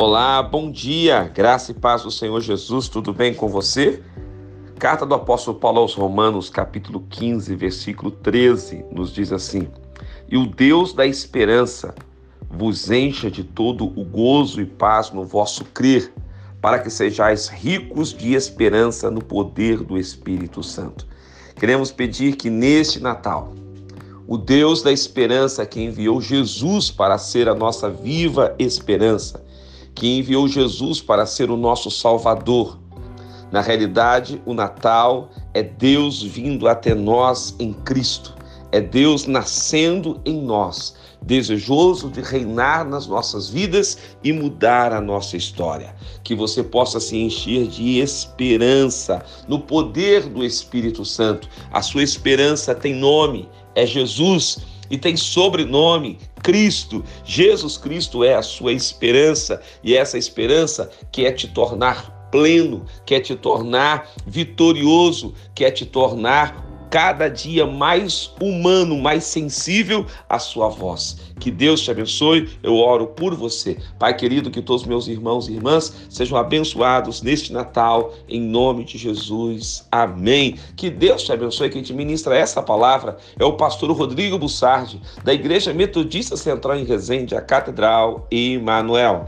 Olá, bom dia, graça e paz do Senhor Jesus, tudo bem com você? Carta do apóstolo Paulo aos Romanos, capítulo 15, versículo 13, nos diz assim: E o Deus da esperança vos encha de todo o gozo e paz no vosso crer, para que sejais ricos de esperança no poder do Espírito Santo. Queremos pedir que neste Natal, o Deus da esperança que enviou Jesus para ser a nossa viva esperança, que enviou Jesus para ser o nosso Salvador. Na realidade, o Natal é Deus vindo até nós em Cristo, é Deus nascendo em nós, desejoso de reinar nas nossas vidas e mudar a nossa história. Que você possa se encher de esperança no poder do Espírito Santo. A sua esperança tem nome, é Jesus e tem sobrenome Cristo. Jesus Cristo é a sua esperança e essa esperança quer te tornar pleno, quer te tornar vitorioso, quer te tornar cada dia mais humano, mais sensível à sua voz. Que Deus te abençoe. Eu oro por você. Pai querido, que todos meus irmãos e irmãs sejam abençoados neste Natal, em nome de Jesus. Amém. Que Deus te abençoe. Quem te ministra essa palavra é o pastor Rodrigo Bussardi, da Igreja Metodista Central em Resende, a Catedral Emanuel.